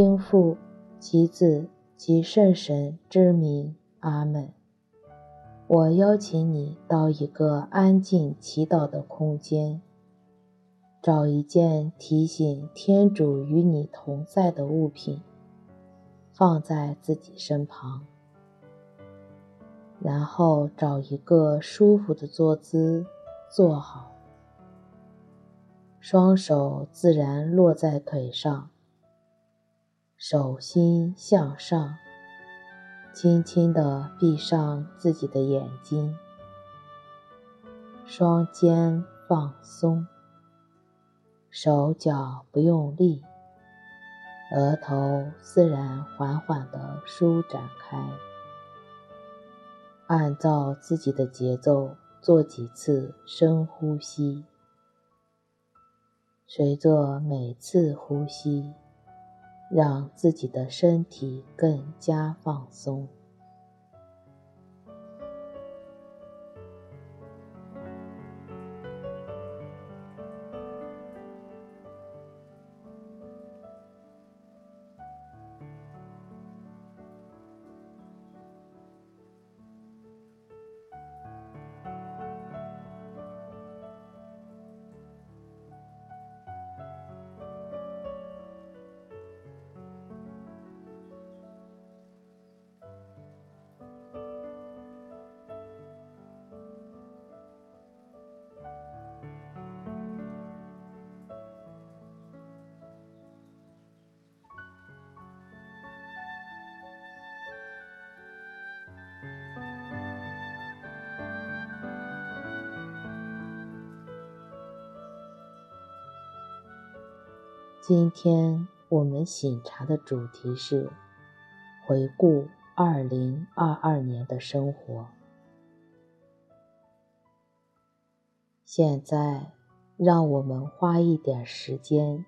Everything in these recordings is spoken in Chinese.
因父及子及圣神之名，阿门。我邀请你到一个安静祈祷的空间，找一件提醒天主与你同在的物品，放在自己身旁，然后找一个舒服的坐姿，坐好，双手自然落在腿上。手心向上，轻轻地闭上自己的眼睛，双肩放松，手脚不用力，额头自然缓缓地舒展开。按照自己的节奏做几次深呼吸，随着每次呼吸，让自己的身体更加放松。今天我们醒茶的主题是回顾二零二二年的生活。现在，让我们花一点时间，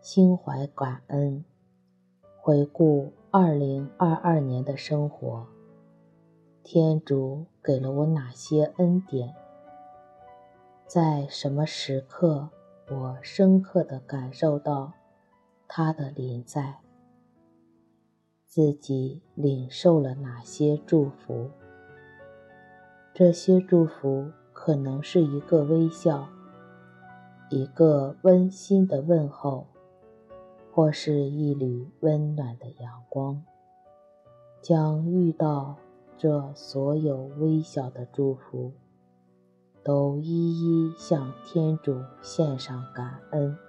心怀感恩，回顾二零二二年的生活。天主给了我哪些恩典？在什么时刻？我深刻地感受到他的临在，自己领受了哪些祝福？这些祝福可能是一个微笑，一个温馨的问候，或是一缕温暖的阳光。将遇到这所有微小的祝福。都一一向天主献上感恩。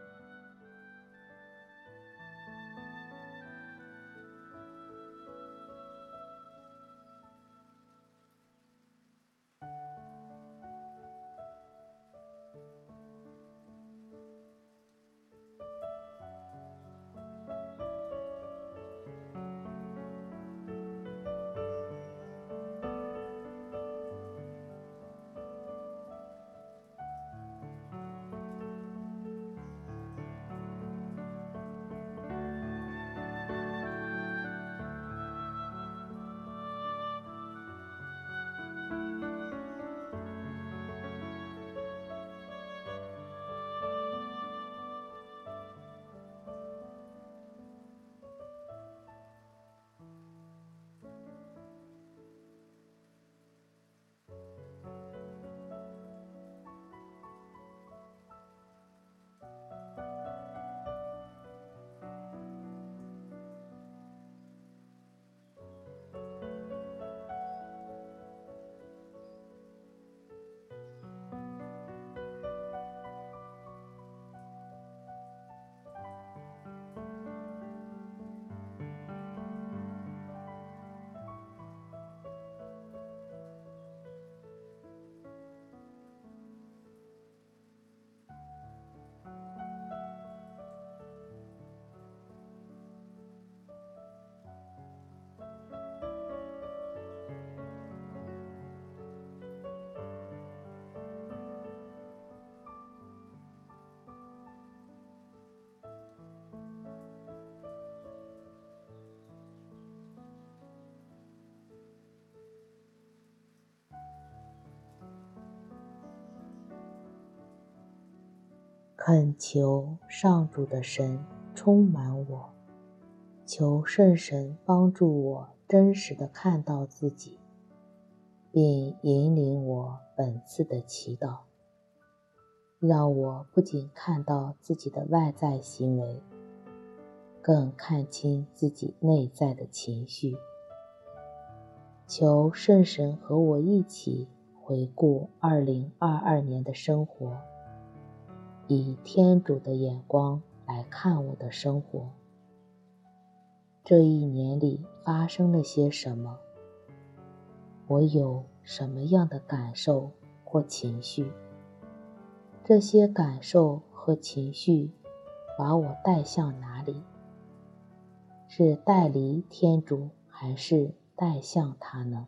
恳求上主的神充满我，求圣神帮助我真实的看到自己，并引领我本次的祈祷，让我不仅看到自己的外在行为，更看清自己内在的情绪。求圣神和我一起回顾2022年的生活，以天主的眼光来看我的生活。这一年里发生了些什么？我有什么样的感受或情绪？这些感受和情绪把我带向哪里？是带离天主，还是？带向他呢？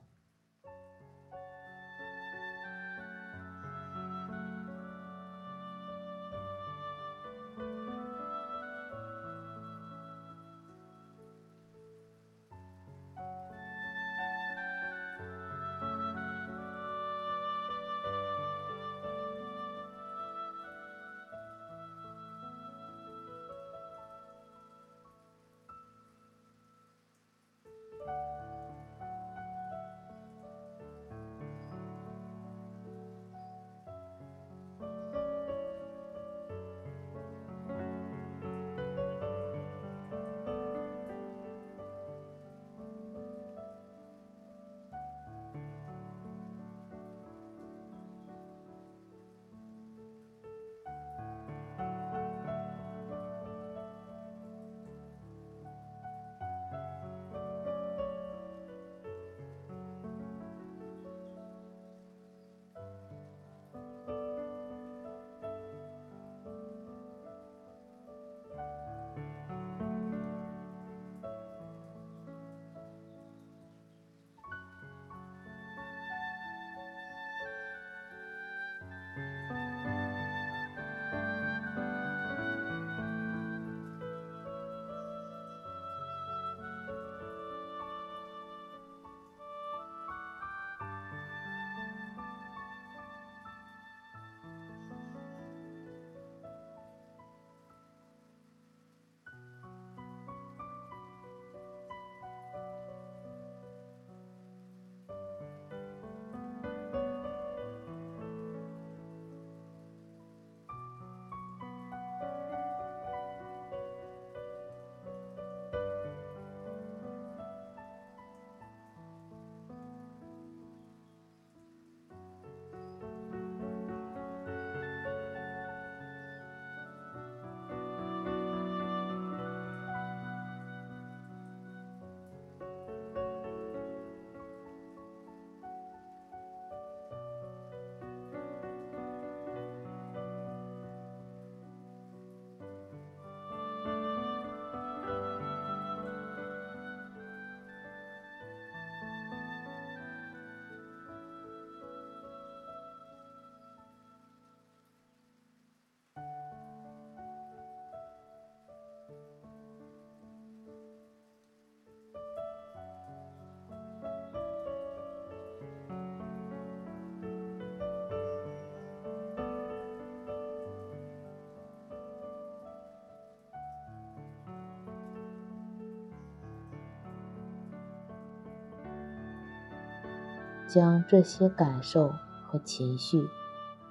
将这些感受和情绪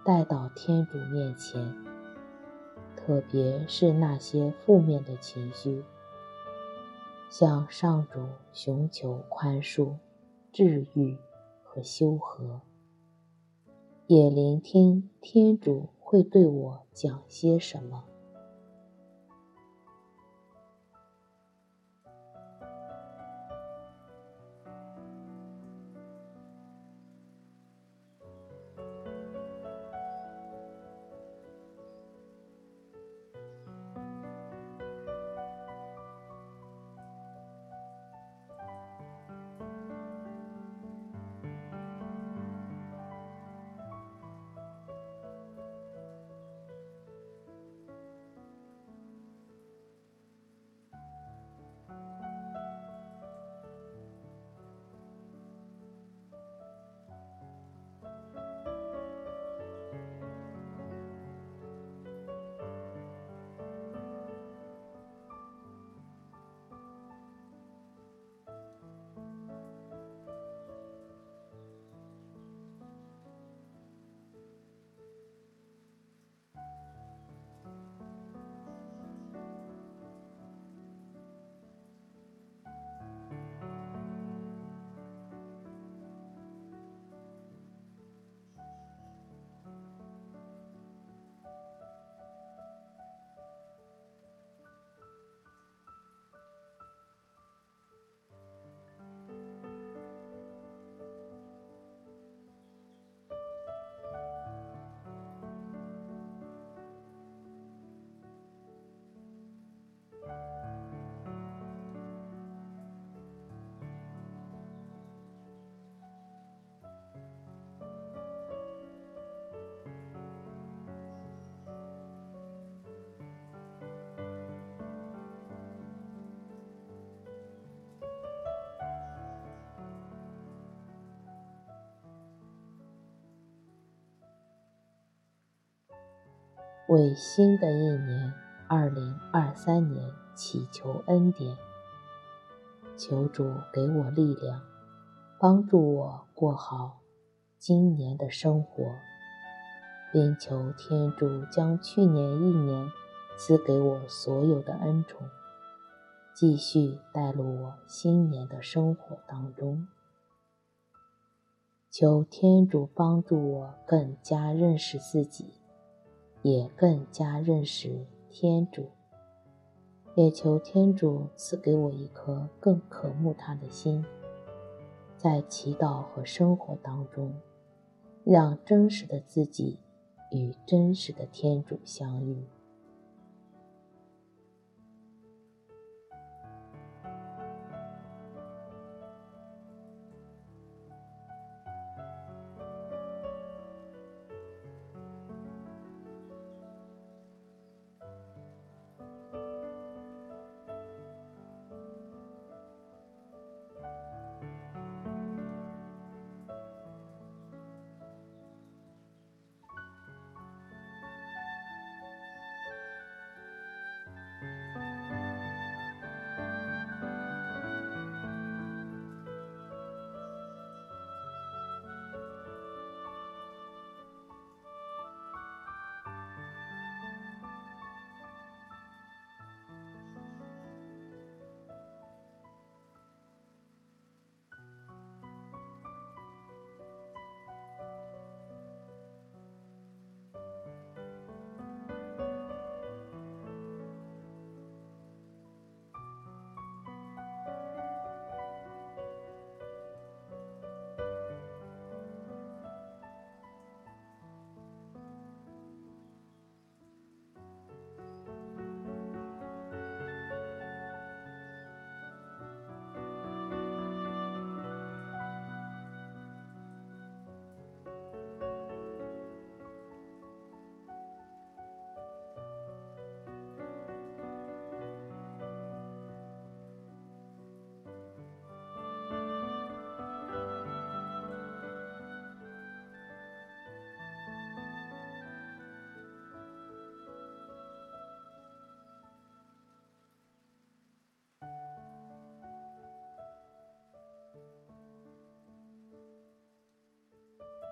带到天主面前，特别是那些负面的情绪，向上主寻求宽恕、治愈和修和，也聆听天主会对我讲些什么。为新的一年二零二三年祈求恩典，求主给我力量，帮助我过好今年的生活，并求天主将去年一年赐给我所有的恩宠，继续带入我新年的生活当中。求天主帮助我更加认识自己，也更加认识天主，也求天主赐给我一颗更渴慕他的心，在祈祷和生活当中，让真实的自己与真实的天主相遇。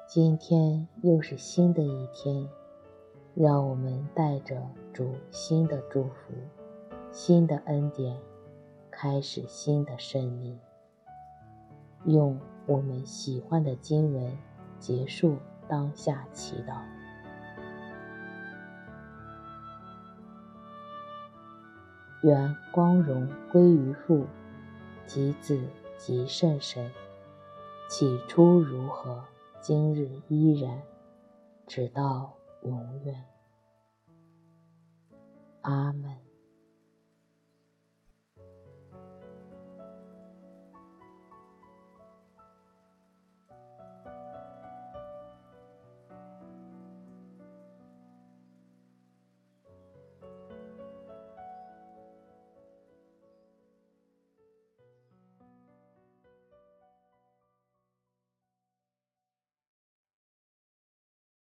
今天又是新的一天，让我们带着主新的祝福、新的恩典，开始新的生命。用我们喜欢的经文结束当下祈祷。愿光荣归于父、及子、及圣神。起初如何？今日依然，直到永远。阿门。